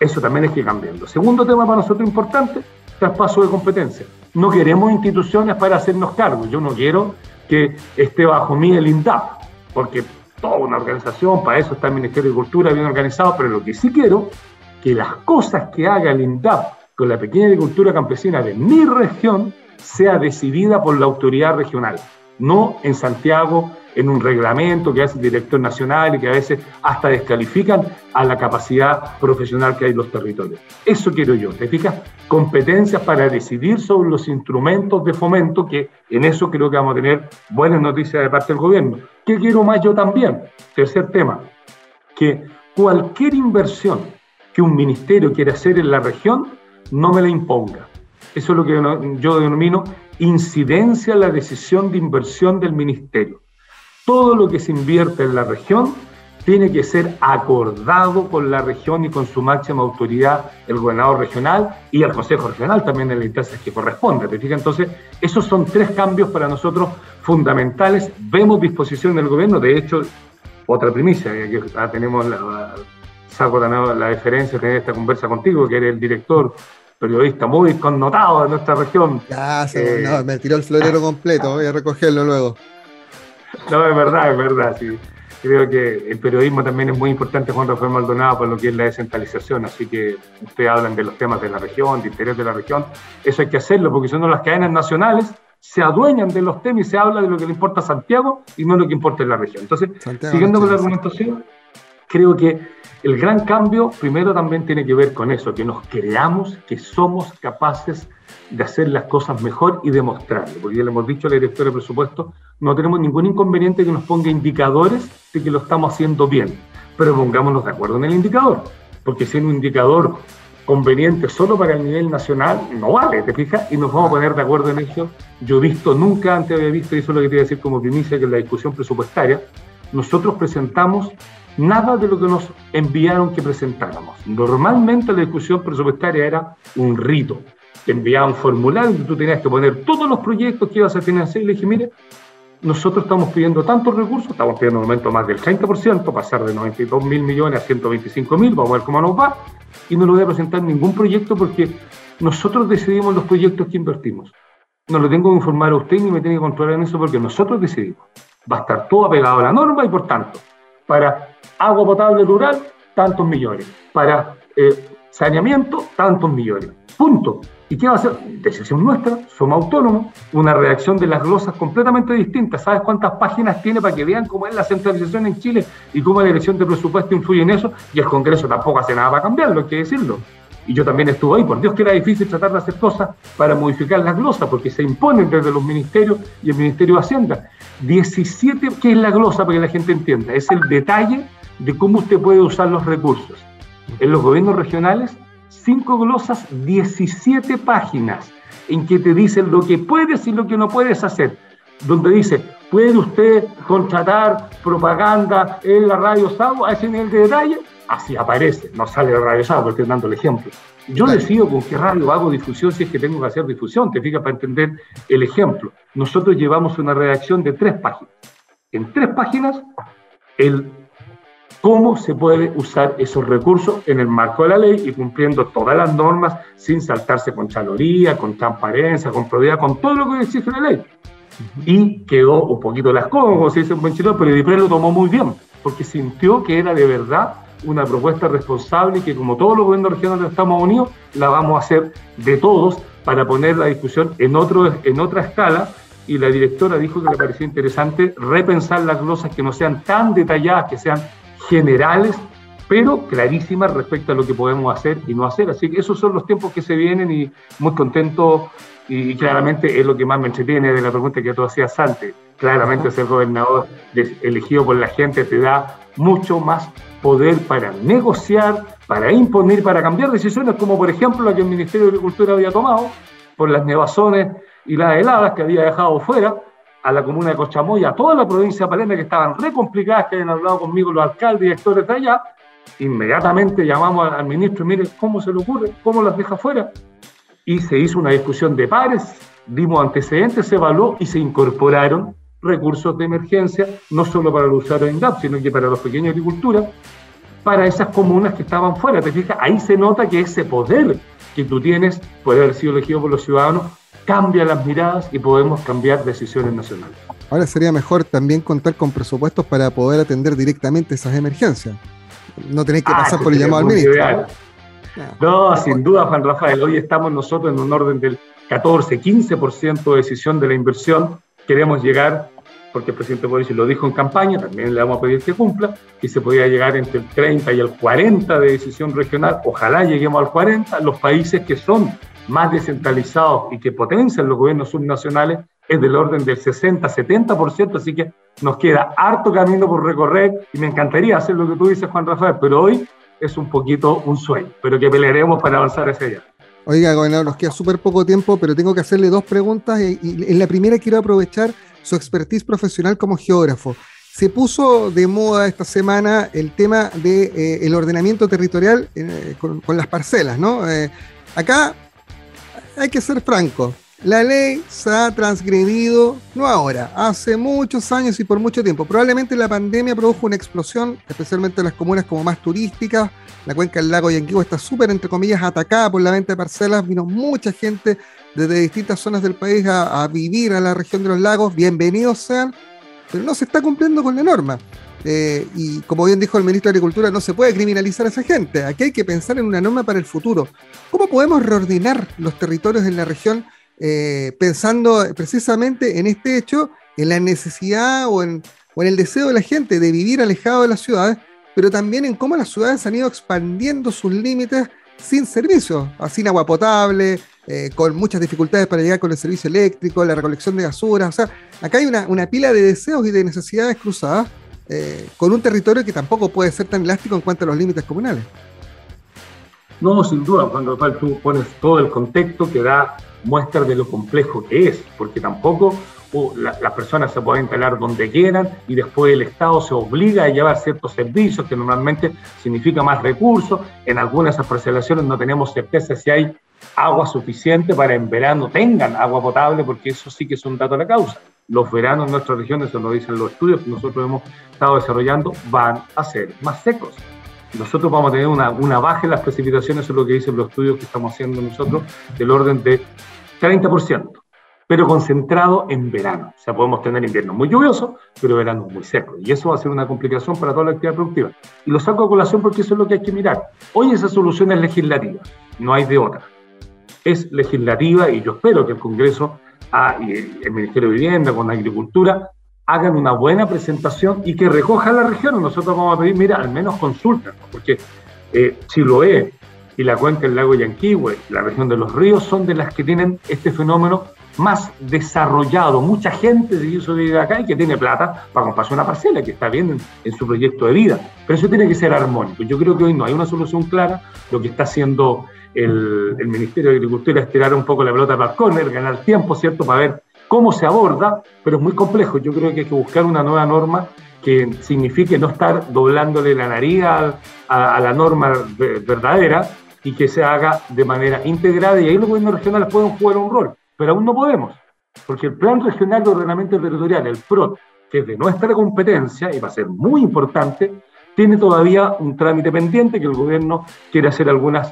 Eso también es que cambiando. Segundo tema para nosotros importante, traspaso de competencia. No queremos instituciones para hacernos cargo. Yo no quiero que esté bajo mí el INDAP, porque toda una organización, para eso está el Ministerio de Cultura bien organizado, pero lo que sí quiero, que las cosas que haga el INDAP con la pequeña agricultura campesina de mi región sea decidida por la autoridad regional, no en Santiago, en un reglamento que hace el director nacional y que a veces hasta descalifican a la capacidad profesional que hay en los territorios. Eso quiero yo, ¿te fijas? Competencias para decidir sobre los instrumentos de fomento, que en eso creo que vamos a tener buenas noticias de parte del gobierno. ¿Qué quiero más yo también? Tercer tema, que cualquier inversión que un ministerio quiera hacer en la región, no me la imponga. Eso es lo que yo denomino incidencia en la decisión de inversión del ministerio todo lo que se invierte en la región tiene que ser acordado con la región y con su máxima autoridad, el gobernador regional y el Consejo Regional también en las instancias que corresponde. ¿Te? Entonces, esos son tres cambios para nosotros fundamentales. Vemos disposición del gobierno, de hecho, otra primicia, que tenemos la, saco la, la deferencia de tener esta conversa contigo, que eres el director periodista muy connotado de nuestra región. Ya, eh, no, me tiró el florero completo, voy a recogerlo luego. No, es verdad, es verdad, sí. Creo que el periodismo también es muy importante, Juan Rafael Maldonado, por lo que es la descentralización. Así que ustedes hablan de los temas de la región, de interés de la región. Eso hay que hacerlo, porque son las cadenas nacionales se adueñan de los temas y se habla de lo que le importa a Santiago y no lo que importa en la región. Entonces, siguiendo con la argumentación, creo que el gran cambio primero también tiene que ver con eso, que nos creamos que somos capaces de hacer las cosas mejor y demostrarlo. Porque ya le hemos dicho a la directora de presupuesto, no tenemos ningún inconveniente que nos ponga indicadores de que lo estamos haciendo bien, pero pongámonos de acuerdo en el indicador, porque si es un indicador conveniente solo para el nivel nacional, no vale, ¿te fijas? Y nos vamos a poner de acuerdo en eso. Yo he visto, nunca antes había visto, y eso es lo que te voy a decir como primicia, que en la discusión presupuestaria, nosotros presentamos nada de lo que nos enviaron que presentáramos. Normalmente la discusión presupuestaria era un rito, te enviaba un formulario y tú tenías que poner todos los proyectos que ibas a financiar y le dije, mire, nosotros estamos pidiendo tantos recursos, estamos pidiendo un momento más del 30%, pasar de 92 mil millones a 125 mil, vamos a ver cómo nos va, y no le voy a presentar ningún proyecto porque nosotros decidimos los proyectos que invertimos. No lo tengo que informar a usted ni me tiene que controlar en eso porque nosotros decidimos. Va a estar todo apegado a la norma y por tanto, para agua potable rural, tantos millones. Para eh, saneamiento, tantos millones. Punto. ¿Y qué va a ser? Decisión nuestra, somos autónomos, una redacción de las glosas completamente distinta. ¿Sabes cuántas páginas tiene para que vean cómo es la centralización en Chile y cómo la elección de presupuesto influye en eso? Y el Congreso tampoco hace nada para cambiarlo, hay que decirlo. Y yo también estuve ahí, por Dios que era difícil tratar de hacer cosas para modificar las glosas, porque se imponen desde los ministerios y el Ministerio de Hacienda. 17, ¿qué es la glosa para que la gente entienda? Es el detalle de cómo usted puede usar los recursos. En los gobiernos regionales cinco glosas, 17 páginas en que te dicen lo que puedes y lo que no puedes hacer. Donde dice, ¿puede usted contratar propaganda en la radio Sago a ese nivel de detalle? Así aparece, no sale Radio Sábado, estoy dando el ejemplo. Yo Claro. decido con qué radio hago difusión si es que tengo que hacer difusión, te fijas, para entender el ejemplo. Nosotros llevamos una redacción de tres páginas. En tres páginas, el cómo se puede usar esos recursos en el marco de la ley y cumpliendo todas las normas sin saltarse con chaloría, con transparencia, con probidad, con todo lo que exige la ley. Y quedó un poquito las cosas, como se dice en buen chileno, pero el IPRE lo tomó muy bien, porque sintió que era de verdad una propuesta responsable que como todos los gobiernos regionales de Estados Unidos, la vamos a hacer de todos para poner la discusión en, otro, en otra escala. Y la directora dijo que le pareció interesante repensar las glosas que no sean tan detalladas, que sean generales, pero clarísimas respecto a lo que podemos hacer y no hacer. Así que esos son los tiempos que se vienen y muy contento y claramente es lo que más me entretiene de la pregunta que tú hacías antes. Claramente ser gobernador elegido por la gente te da mucho más poder para negociar, para imponer, para cambiar decisiones, como por ejemplo la que el Ministerio de Agricultura había tomado por las nevazones y las heladas que había dejado fuera a la comuna de Cochamoya, a toda la provincia de Palermo, que estaban re complicadas, que habían hablado conmigo los alcaldes y directores de allá, inmediatamente llamamos al, ministro, mire, ¿cómo se le ocurre? ¿Cómo las deja fuera? Y se hizo una discusión de pares, dimos antecedentes, se evaluó y se incorporaron recursos de emergencia, no solo para los usuarios de INDAP, sino que para los pequeños agricultura, para esas comunas que estaban fuera. ¿Te fijas? Ahí se nota que ese poder que tú tienes, puede haber sido elegido por los ciudadanos, cambia las miradas y podemos cambiar decisiones nacionales. Ahora sería mejor también contar con presupuestos para poder atender directamente esas emergencias. No tenéis que Ah, pasar por el llamado al ministro. ideal. Ah. No, sin duda, Juan Rafael. Hoy estamos nosotros en un orden del 14, 15% de decisión de la inversión. Queremos llegar, porque el presidente Boric lo dijo en campaña, también le vamos a pedir que cumpla, que se podía llegar entre el 30 y el 40 de decisión regional. Ojalá lleguemos al 40. Los países que son más descentralizados y que potencian los gobiernos subnacionales es del orden del 60-70%, así que nos queda harto camino por recorrer y me encantaría hacer lo que tú dices, Juan Rafael, pero hoy es un poquito un sueño, pero que pelearemos para avanzar hacia allá. Oiga, gobernador, nos queda súper poco tiempo, pero tengo que hacerle dos preguntas. Y, y en la primera quiero aprovechar su expertise profesional como geógrafo. Se puso de moda esta semana el tema del de, eh, el ordenamiento territorial eh, con, con, las parcelas, ¿no? Eh, acá hay que ser franco. La ley se ha transgredido, no ahora, hace muchos años y por mucho tiempo. Probablemente la pandemia produjo una explosión, especialmente en las comunas como más turísticas. La cuenca del lago Yanquihue está súper, entre comillas, atacada por la venta de parcelas. Vino mucha gente desde distintas zonas del país a, a vivir a la región de los lagos. Bienvenidos sean, pero no se está cumpliendo con la norma. Eh, y como bien dijo el ministro de Agricultura, no se puede criminalizar a esa gente. Aquí hay que pensar en una norma para el futuro. ¿Cómo podemos reordenar los territorios en la región eh, pensando precisamente en este hecho, en la necesidad o en, el deseo de la gente de vivir alejado de las ciudades, pero también en cómo las ciudades han ido expandiendo sus límites sin servicios, sin agua potable, eh, con muchas dificultades para llegar con el servicio eléctrico, la recolección de basura. O sea, acá hay una, una pila de deseos y de necesidades cruzadas eh, con un territorio que tampoco puede ser tan elástico en cuanto a los límites comunales. No, sin duda, Juan Rafael, tú pones todo el contexto que da muestra de lo complejo que es, porque tampoco uh, la, las personas se pueden instalar donde quieran y después el Estado se obliga a llevar ciertos servicios que normalmente significa más recursos. En algunas de parcelaciones no tenemos certeza si hay agua suficiente para en verano tengan agua potable, porque eso sí que es un dato de la causa. Los veranos en nuestra región, eso lo dicen los estudios que nosotros hemos estado desarrollando, van a ser más secos nosotros vamos a tener una, baja en las precipitaciones, eso es lo que dicen los estudios que estamos haciendo nosotros, del orden de 30%, pero concentrado en verano. O sea, podemos tener inviernos muy lluviosos, pero veranos muy secos. Y eso va a ser una complicación para toda la actividad productiva. Y lo saco a colación porque eso es lo que hay que mirar. Hoy esa solución es legislativa, no hay de otra. Es legislativa y yo espero que el Congreso ah, y el Ministerio de Vivienda con Agricultura hagan una buena presentación y que recoja la región. Nosotros vamos a pedir, mira, al menos consulta, porque eh, Chiloé y la cuenca del lago Yanquihue, la región de los ríos, son de las que tienen este fenómeno más desarrollado. Mucha gente se hizo vivir acá y que tiene plata para comprarse una parcela, que está bien en, su proyecto de vida. Pero eso tiene que ser armónico. Yo creo que hoy no hay una solución clara. Lo que está haciendo el, el Ministerio de Agricultura es tirar un poco la pelota para el córner, ganar tiempo, ¿cierto?, para ver cómo se aborda, pero es muy complejo. Yo creo que hay que buscar una nueva norma que signifique no estar doblándole la nariz a, la norma ve- verdadera y que se haga de manera integrada y ahí los gobiernos regionales pueden jugar un rol, pero aún no podemos, porque el Plan Regional de Ordenamiento Territorial, el PROT, que es de nuestra competencia y va a ser muy importante, tiene todavía un trámite pendiente que el gobierno quiere hacer algunos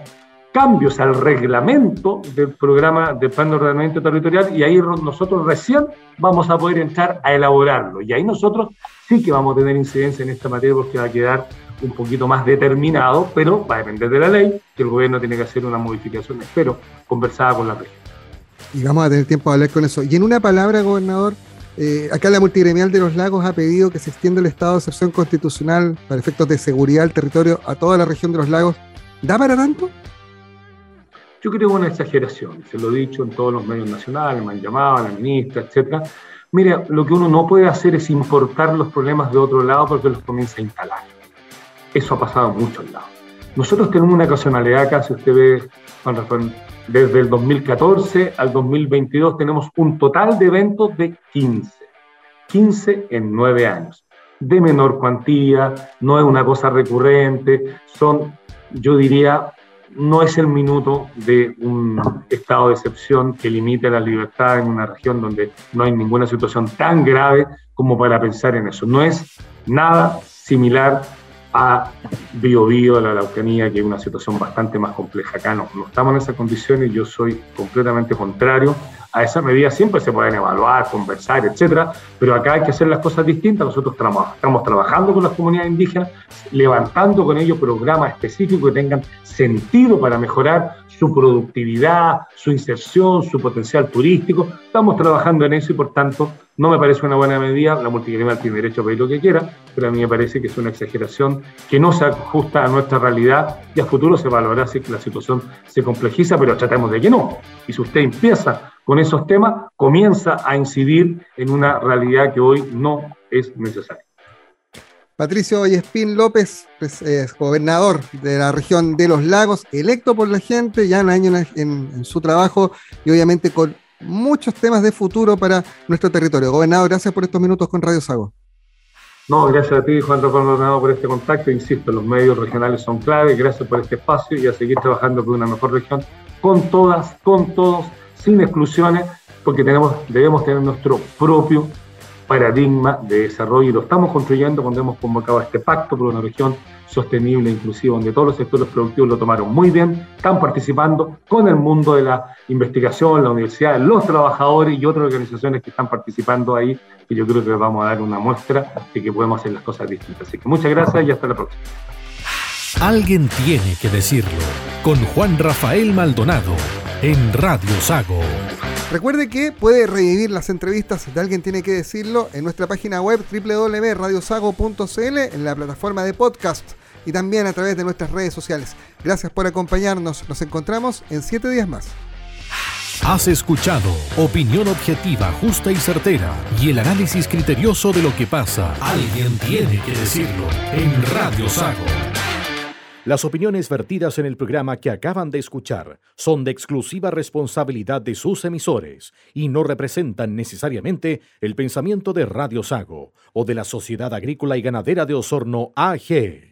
cambios al reglamento del programa de plan de ordenamiento territorial y ahí ro- nosotros recién vamos a poder entrar a elaborarlo. Y ahí nosotros sí que vamos a tener incidencia en esta materia porque va a quedar un poquito más determinado, pero va a depender de la ley, que el gobierno tiene que hacer una modificación, espero, conversada con la región. Y vamos a tener tiempo de hablar con eso. Y en una palabra, gobernador, eh, acá la multigremial de los lagos ha pedido que se extienda el estado de excepción constitucional para efectos de seguridad del territorio a toda la región de los lagos. ¿Da para tanto? Yo creo que es una exageración, se lo he dicho en todos los medios nacionales, me han llamado, a la ministra, etcétera. Mira, lo que uno no puede hacer es importar los problemas de otro lado porque los comienza a instalar. Eso ha pasado en muchos lados. Nosotros tenemos una ocasionalidad acá, si usted ve, Juan Rafael, desde el 2014 al 2022 tenemos un total de eventos de 15. 15 en 9 años. De menor cuantía, no es una cosa recurrente, son, yo diría, no es el minuto de un estado de excepción que limite la libertad en una región donde no hay ninguna situación tan grave como para pensar en eso. No es nada similar a Bio Bio, a la Araucanía, que es una situación bastante más compleja. Acá no, no estamos en esas condiciones, yo soy completamente contrario a esas medidas. Siempre se pueden evaluar, conversar, etcétera, pero acá hay que hacer las cosas distintas. Nosotros traba- estamos trabajando con las comunidades indígenas, levantando con ellos programas específicos que tengan sentido para mejorar su productividad, su inserción, su potencial turístico. Estamos trabajando en eso y por tanto no me parece una buena medida. La multigremial tiene derecho a pedir lo que quiera, pero a mí me parece que es una exageración que no se ajusta a nuestra realidad y a futuro se valorará si la situación se complejiza, pero tratemos de que no. Y si usted empieza con esos temas, comienza a incidir en una realidad que hoy no es necesaria. Patricio Vallespín López, pues, es gobernador de la región de los lagos, electo por la gente, ya año en, en- en su trabajo y obviamente con muchos temas de futuro para nuestro territorio. Gobernador, gracias por estos minutos con Radio Sago. No, gracias a ti, Juan Rafael Maldonado, por este contacto. Insisto, los medios regionales son clave. Gracias por este espacio y a seguir trabajando por una mejor región con todas, con todos, sin exclusiones, porque tenemos, debemos tener nuestro propio paradigma de desarrollo y lo estamos construyendo cuando hemos convocado este pacto por una región sostenible e inclusiva, donde todos los sectores productivos lo tomaron muy bien, están participando con el mundo de la investigación, la universidad, los trabajadores y otras organizaciones que están participando ahí, que yo creo que vamos a dar una muestra de que podemos hacer las cosas distintas. Así que muchas gracias y hasta la próxima. Alguien tiene que decirlo. Con Juan Rafael Maldonado en Radio Sago. Recuerde que puede revivir las entrevistas de Alguien Tiene que Decirlo en nuestra página web www.radiosago.cl, en la plataforma de podcast y también a través de nuestras redes sociales. Gracias por acompañarnos. Nos encontramos en siete días más. Has escuchado opinión objetiva, justa y certera y el análisis criterioso de lo que pasa. Alguien tiene que decirlo en Radio Sago. Las opiniones vertidas en el programa que acaban de escuchar son de exclusiva responsabilidad de sus emisores y no representan necesariamente el pensamiento de Radio Sago o de la Sociedad Agrícola y Ganadera de Osorno AG.